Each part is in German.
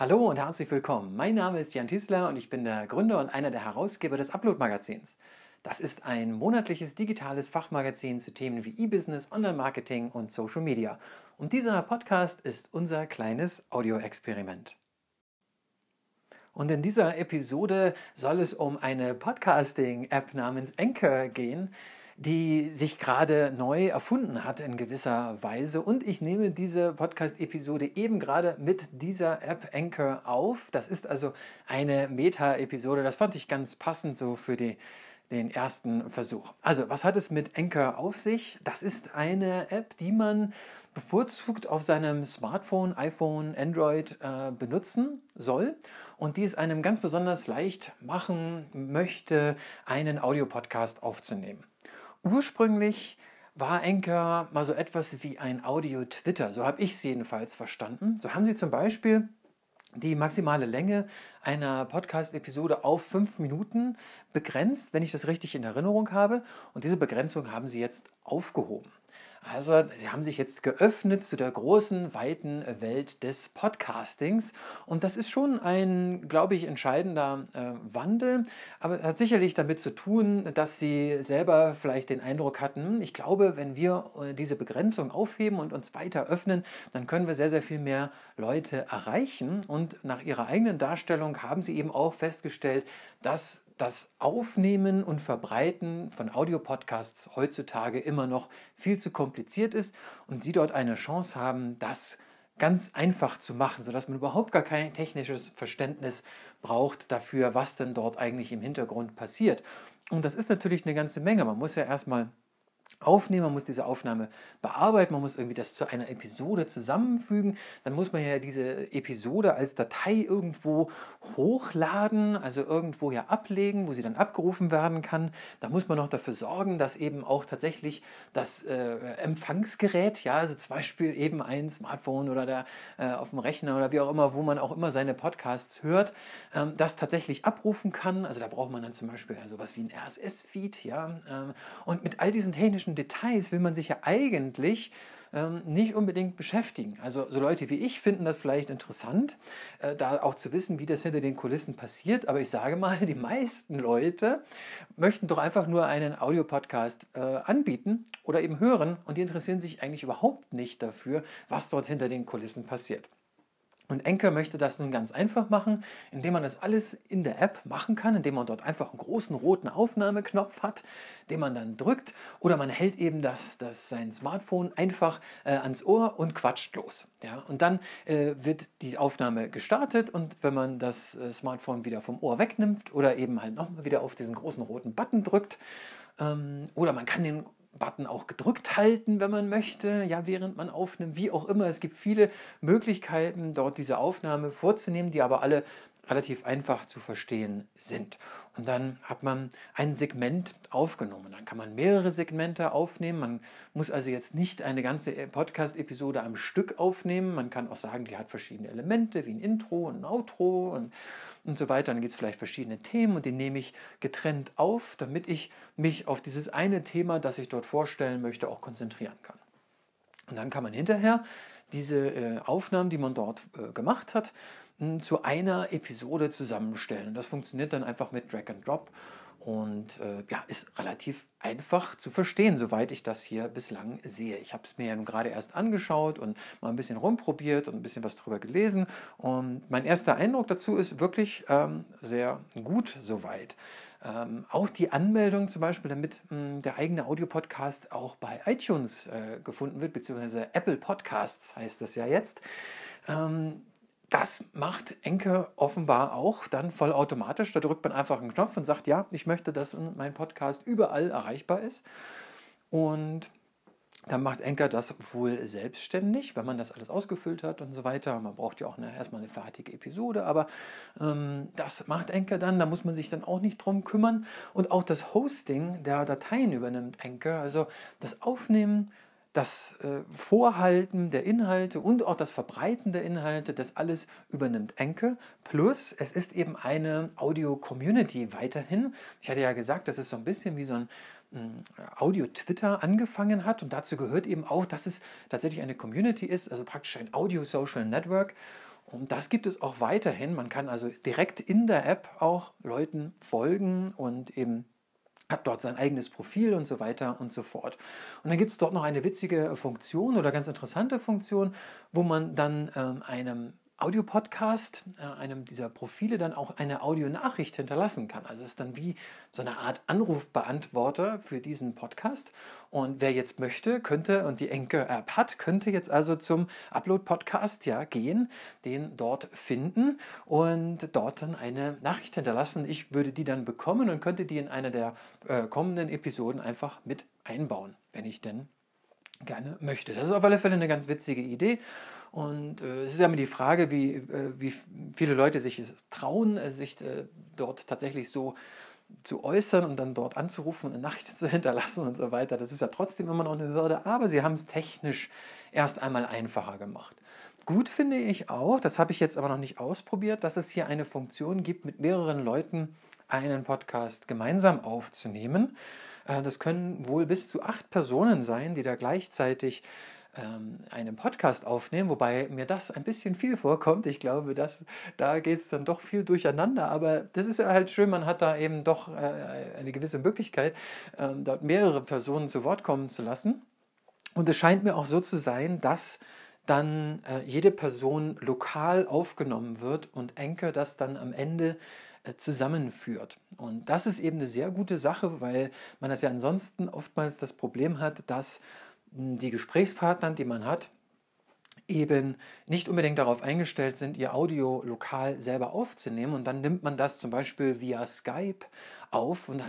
Hallo und herzlich willkommen. Mein Name ist Jan Tiesler und ich bin der Gründer und einer der Herausgeber des Upload-Magazins. Das ist ein monatliches digitales Fachmagazin zu Themen wie E-Business, Online-Marketing und Social Media. Und dieser Podcast ist unser kleines Audio-Experiment. Und in dieser Episode soll es um eine Podcasting-App namens Anchor gehen, die sich gerade neu erfunden hat in gewisser Weise. Und ich nehme diese Podcast-Episode eben gerade mit dieser App Anchor auf. Das ist also eine Meta-Episode. Das fand ich ganz passend so für die, den ersten Versuch. Also, was hat es mit Anchor auf sich? Das ist eine App, die man bevorzugt auf seinem Smartphone, iPhone, Android äh, benutzen soll und die es einem ganz besonders leicht machen möchte, einen Audiopodcast aufzunehmen. Ursprünglich war Anchor mal so etwas wie ein Audio-Twitter, so habe ich es jedenfalls verstanden. So haben sie zum Beispiel die maximale Länge einer Podcast-Episode auf fünf Minuten begrenzt, wenn ich das richtig in Erinnerung habe. Und diese Begrenzung haben sie jetzt aufgehoben. Also sie haben sich jetzt geöffnet zu der großen, weiten Welt des Podcastings. Und das ist schon ein, glaube ich, entscheidender äh, Wandel. Aber hat sicherlich damit zu tun, dass sie selber vielleicht den Eindruck hatten, ich glaube, wenn wir äh, diese Begrenzung aufheben und uns weiter öffnen, dann können wir sehr, sehr viel mehr Leute erreichen. Und nach ihrer eigenen Darstellung haben sie eben auch festgestellt, dass das Aufnehmen und Verbreiten von Audiopodcasts heutzutage immer noch viel zu kompliziert ist und Sie dort eine Chance haben, das ganz einfach zu machen, sodass man überhaupt gar kein technisches Verständnis braucht dafür, was denn dort eigentlich im Hintergrund passiert. Und das ist natürlich eine ganze Menge. Man muss ja erstmal aufnehmen, man muss diese Aufnahme bearbeiten, man muss irgendwie das zu einer Episode zusammenfügen. Dann muss man ja diese Episode als Datei irgendwo hochladen, also irgendwo ja ablegen, wo sie dann abgerufen werden kann. Da muss man noch dafür sorgen, dass eben auch tatsächlich das äh, Empfangsgerät, ja, also zum Beispiel eben ein Smartphone oder der, äh, auf dem Rechner oder wie auch immer, wo man auch immer seine Podcasts hört, ähm, das tatsächlich abrufen kann. Also da braucht man dann zum Beispiel ja, sowas wie ein RSS-Feed, ja. Ähm, und mit all diesen technischen technischen Details will man sich ja eigentlich ähm, nicht unbedingt beschäftigen. Also so Leute wie ich finden das vielleicht interessant, äh, da auch zu wissen, wie das hinter den Kulissen passiert. Aber ich sage mal, die meisten Leute möchten doch einfach nur einen Audiopodcast äh, anbieten oder eben hören und die interessieren sich eigentlich überhaupt nicht dafür, was dort hinter den Kulissen passiert. Und Anchor möchte das nun ganz einfach machen, indem man das alles in der App machen kann, indem man dort einfach einen großen roten Aufnahmeknopf hat, den man dann drückt, oder man hält eben das, das sein Smartphone einfach äh, ans Ohr und quatscht los. Ja? Und dann äh, wird die Aufnahme gestartet und wenn man das äh, Smartphone wieder vom Ohr wegnimmt oder eben halt nochmal wieder auf diesen großen roten Button drückt, ähm, oder man kann den Button auch gedrückt halten, wenn man möchte, ja, während man aufnimmt, wie auch immer. Es gibt viele Möglichkeiten, dort diese Aufnahme vorzunehmen, die aber alle relativ einfach zu verstehen sind. Und dann hat man ein Segment aufgenommen. Dann kann man mehrere Segmente aufnehmen. Man muss also jetzt nicht eine ganze Podcast-Episode am Stück aufnehmen. Man kann auch sagen, die hat verschiedene Elemente, wie ein Intro, ein Outro und, und so weiter. Dann gibt es vielleicht verschiedene Themen und die nehme ich getrennt auf, damit ich mich auf dieses eine Thema, das ich dort vorstellen möchte, auch konzentrieren kann. Und dann kann man hinterher diese äh, Aufnahmen, die man dort äh, gemacht hat, zu einer Episode zusammenstellen. Das funktioniert dann einfach mit Drag and Drop und äh, ja, ist relativ einfach zu verstehen, soweit ich das hier bislang sehe. Ich habe es mir nun gerade erst angeschaut und mal ein bisschen rumprobiert und ein bisschen was drüber gelesen. Und mein erster Eindruck dazu ist wirklich ähm, sehr gut soweit. Ähm, auch die Anmeldung zum Beispiel, damit mh, hm, der eigene Audiopodcast auch bei iTunes äh, gefunden wird, beziehungsweise Apple Podcasts heißt das ja jetzt. Ähm, das macht Enke offenbar auch dann vollautomatisch. Da drückt man einfach einen Knopf und sagt, ja, ich möchte, dass mein Podcast überall erreichbar ist. Und dann macht Enker das wohl selbstständig, wenn man das alles ausgefüllt hat und so weiter. Man braucht ja auch eine, erstmal eine fertige Episode, aber ähm, das macht Enker dann. Da muss man sich dann auch nicht drum kümmern. Und auch das Hosting der Dateien übernimmt Enker. Also das Aufnehmen das äh, Vorhalten der Inhalte und auch das Verbreiten der Inhalte, das alles übernimmt Enke. Plus, es ist eben eine Audio-Community weiterhin. Ich hatte ja gesagt, das ist so ein bisschen wie so ein hm, Audio-Twitter angefangen hat und dazu gehört eben auch, dass es tatsächlich eine Community ist, also praktisch ein Audio-Social Network. Und das gibt es auch weiterhin. Man kann also direkt in der App auch Leuten folgen und eben hat dort sein eigenes Profil und so weiter und so fort. Und dann gibt es dort noch eine witzige Funktion oder ganz interessante Funktion, wo man dann ähm, einem Audiopodcast, äh, einem dieser Profile, dann auch eine Audionachricht hinterlassen kann. Also es ist dann wie so eine Art Anrufbeantworter für diesen Podcast. Und wer jetzt möchte, könnte und die Enke-App hat, könnte jetzt also zum Upload-Podcast ja gehen, den dort finden und dort dann eine Nachricht hinterlassen. Ich würde die dann bekommen und könnte die in einer der äh, kommenden Episoden einfach mit einbauen, wenn ich denn gerne möchte. Das ist auf alle Fälle eine ganz witzige Idee. Und äh, es ist ja immer die Frage, wie, äh, wie viele Leute sich trauen, äh, sich äh, dort tatsächlich so zu äußern und dann dort anzurufen und eine Nachricht zu hinterlassen und so weiter. Das ist ja trotzdem immer noch eine Hürde, aber sie haben es technisch erst einmal einfacher gemacht. Gut finde ich auch, das habe ich jetzt aber noch nicht ausprobiert, dass es hier eine Funktion gibt, mit mehreren Leuten einen Podcast gemeinsam aufzunehmen. Äh, das können wohl bis zu acht Personen sein, die da gleichzeitig ähm, einen Podcast aufnehmen, wobei mir das ein bisschen viel vorkommt. Ich glaube, dass, da geht es dann doch viel durcheinander, aber das ist ja halt schön, man hat da eben doch äh, eine gewisse Möglichkeit, ähm, dort mehrere Personen zu Wort kommen zu lassen. Und es scheint mir auch so zu sein, dass dann äh, jede Person lokal aufgenommen wird und Enke das dann am Ende zusammenführt. Und das ist eben eine sehr gute Sache, weil man das ja ansonsten oftmals das Problem hat, dass die Gesprächspartner, die man hat, eben nicht unbedingt darauf eingestellt sind, ihr Audio lokal selber aufzunehmen. Und dann nimmt man das zum Beispiel via Skype auf und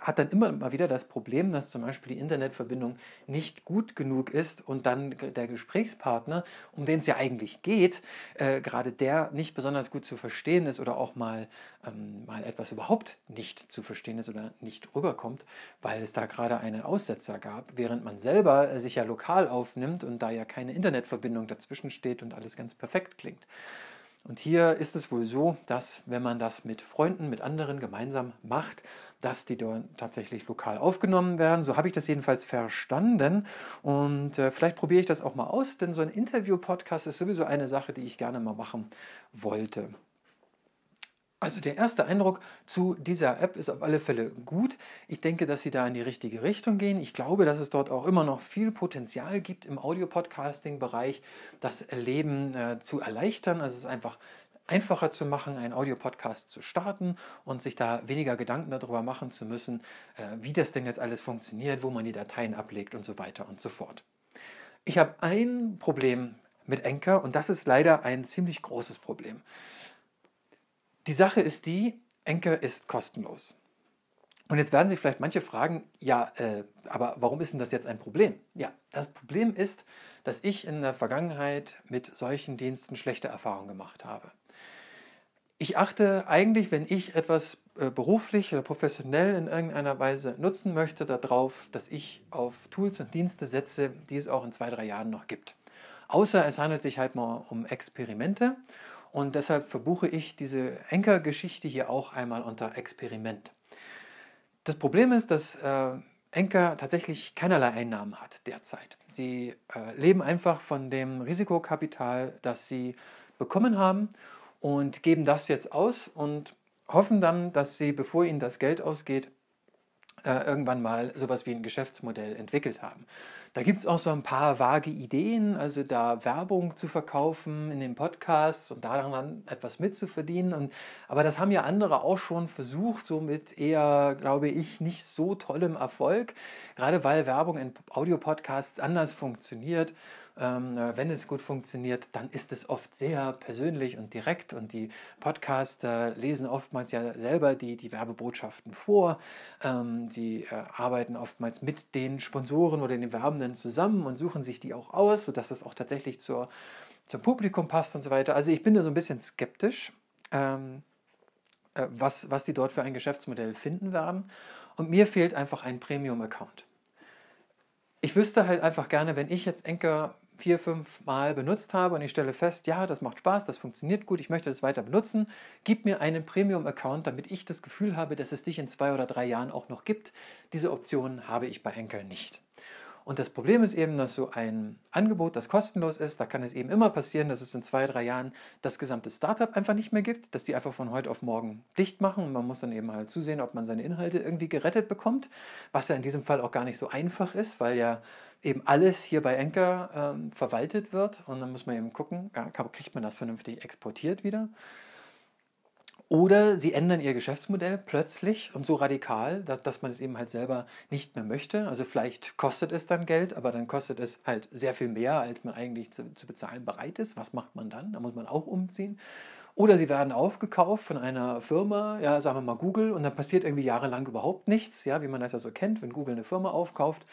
hat dann immer mal wieder das Problem, dass zum Beispiel die Internetverbindung nicht gut genug ist und dann der Gesprächspartner, um den es ja eigentlich geht, äh, gerade der nicht besonders gut zu verstehen ist oder auch mal, ähm, mal etwas überhaupt nicht zu verstehen ist oder nicht rüberkommt, weil es da gerade einen Aussetzer gab, während man selber äh, sich ja lokal aufnimmt und da ja keine Internetverbindung dazwischen steht und alles ganz perfekt klingt. Und hier ist es wohl so, dass wenn man das mit Freunden, mit anderen gemeinsam macht, dass die dort tatsächlich lokal aufgenommen werden. So habe ich das jedenfalls verstanden. Und äh, vielleicht probiere ich das auch mal aus, denn so ein Interview-Podcast ist sowieso eine Sache, die ich gerne mal machen wollte. Also der erste Eindruck zu dieser App ist auf alle Fälle gut. Ich denke, dass sie da in die richtige Richtung gehen. Ich glaube, dass es dort auch immer noch viel Potenzial gibt im Audio-Podcasting-Bereich, das Leben äh, zu erleichtern. Also es ist einfach einfacher zu machen, einen Audiopodcast zu starten und sich da weniger Gedanken darüber machen zu müssen, äh, wie das denn jetzt alles funktioniert, wo man die Dateien ablegt und so weiter und so fort. Ich habe ein Problem mit Anchor und das ist leider ein ziemlich großes Problem. Die Sache ist die, Enker ist kostenlos. Und jetzt werden sich vielleicht manche fragen, ja, äh, aber warum ist denn das jetzt ein Problem? Ja, das Problem ist, dass ich in der Vergangenheit mit solchen Diensten schlechte Erfahrungen gemacht habe. Ich achte eigentlich, wenn ich etwas äh, beruflich oder professionell in irgendeiner Weise nutzen möchte, darauf, dass ich auf Tools und Dienste setze, die es auch in zwei, drei Jahren noch gibt. Außer es handelt sich halt mal um Experimente und deshalb verbuche ich diese Enker-Geschichte hier auch einmal unter Experiment. Das Problem ist, dass äh, Enker tatsächlich keinerlei Einnahmen hat derzeit. Sie äh, leben einfach von dem Risikokapital, das sie bekommen haben und geben das jetzt aus und hoffen dann, dass sie, bevor ihnen das Geld ausgeht, äh, irgendwann mal sowas wie ein Geschäftsmodell entwickelt haben. Da gibt es auch so ein paar vage Ideen, also da Werbung zu verkaufen in den Podcasts und daran dann etwas mitzuverdienen. Und, aber das haben ja andere auch schon versucht, so mit eher, glaube ich, nicht so tollem Erfolg, gerade weil Werbung in Audiopodcasts anders funktioniert. Ähm, wenn es gut funktioniert, dann ist es oft sehr persönlich und direkt und die Podcaster lesen oftmals ja selber die, die Werbebotschaften vor. Ähm, sie äh, arbeiten oftmals mit den Sponsoren oder den Werbenden zusammen und suchen sich die auch aus, sodass es auch tatsächlich zur, zum Publikum passt und so weiter. Also ich bin da so ein bisschen skeptisch, ähm, äh, was, was die dort für ein Geschäftsmodell finden werden. Und mir fehlt einfach ein Premium-Account. Ich wüsste halt einfach gerne, wenn ich jetzt Enker vier, fünf Mal benutzt habe und ich stelle fest, ja, das macht Spaß, das funktioniert gut, ich möchte das weiter benutzen, gib mir einen Premium-Account, damit ich das Gefühl habe, dass es dich in zwei oder drei Jahren auch noch gibt. Diese Option habe ich bei Enkel nicht. Und das Problem ist eben, dass so ein Angebot, das kostenlos ist, da kann es eben immer passieren, dass es in zwei, drei Jahren das gesamte Startup einfach nicht mehr gibt, dass die einfach von heute auf morgen dicht machen und man muss dann eben halt zusehen, ob man seine Inhalte irgendwie gerettet bekommt, was ja in diesem Fall auch gar nicht so einfach ist, weil ja eben alles hier bei Anchor ähm, verwaltet wird und dann muss man eben gucken, kriegt man das vernünftig exportiert wieder. Oder sie ändern ihr Geschäftsmodell plötzlich und so radikal, dass, dass man es eben halt selber nicht mehr möchte. Also vielleicht kostet es dann Geld, aber dann kostet es halt sehr viel mehr, als man eigentlich zu, zu bezahlen bereit ist. Was macht man dann? Da muss man auch umziehen. Oder sie werden aufgekauft von einer Firma, ja, sagen wir mal Google, und dann passiert irgendwie jahrelang überhaupt nichts, ja, wie man das ja so kennt, wenn Google eine Firma aufkauft,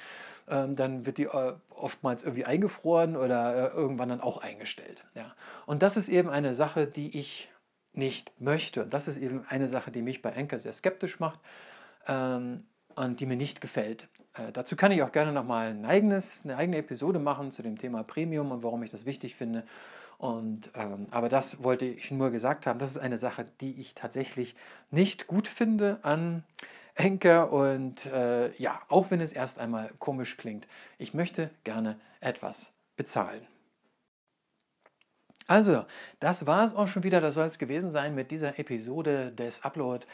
ähm, dann wird die äh, oftmals irgendwie eingefroren oder äh, irgendwann dann auch eingestellt. Ja. Und das ist eben eine Sache, die ich nicht möchte. Und das ist eben eine Sache, die mich bei Anchor sehr skeptisch macht ähm, und die mir nicht gefällt. Äh, dazu kann ich auch gerne nochmal ein eigenes, eine eigene Episode machen zu dem Thema Premium und warum ich das wichtig finde. Und, ähm, aber das wollte ich nur gesagt haben. Das ist eine Sache, die ich tatsächlich nicht gut finde an Anchor. Und äh, ja, auch wenn es erst einmal komisch klingt, ich möchte gerne etwas bezahlen. Also, das war es auch schon wieder. Das soll es gewesen sein mit dieser Episode des Upload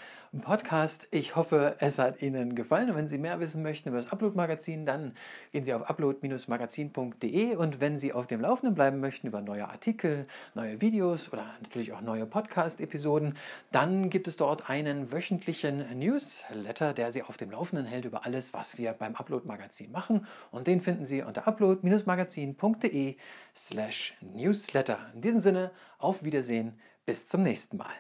Podcast. Ich hoffe, es hat Ihnen gefallen. Und wenn Sie mehr wissen möchten über das Upload Magazin, dann gehen Sie auf upload-magazin.de. Und wenn Sie auf dem Laufenden bleiben möchten über neue Artikel, neue Videos oder natürlich auch neue Podcast-Episoden, dann gibt es dort einen wöchentlichen Newsletter, der Sie auf dem Laufenden hält über alles, was wir beim Upload Magazin machen. Und den finden Sie unter upload-magazin.de slash newsletter. In diesem Sinne, auf Wiedersehen, bis zum nächsten Mal.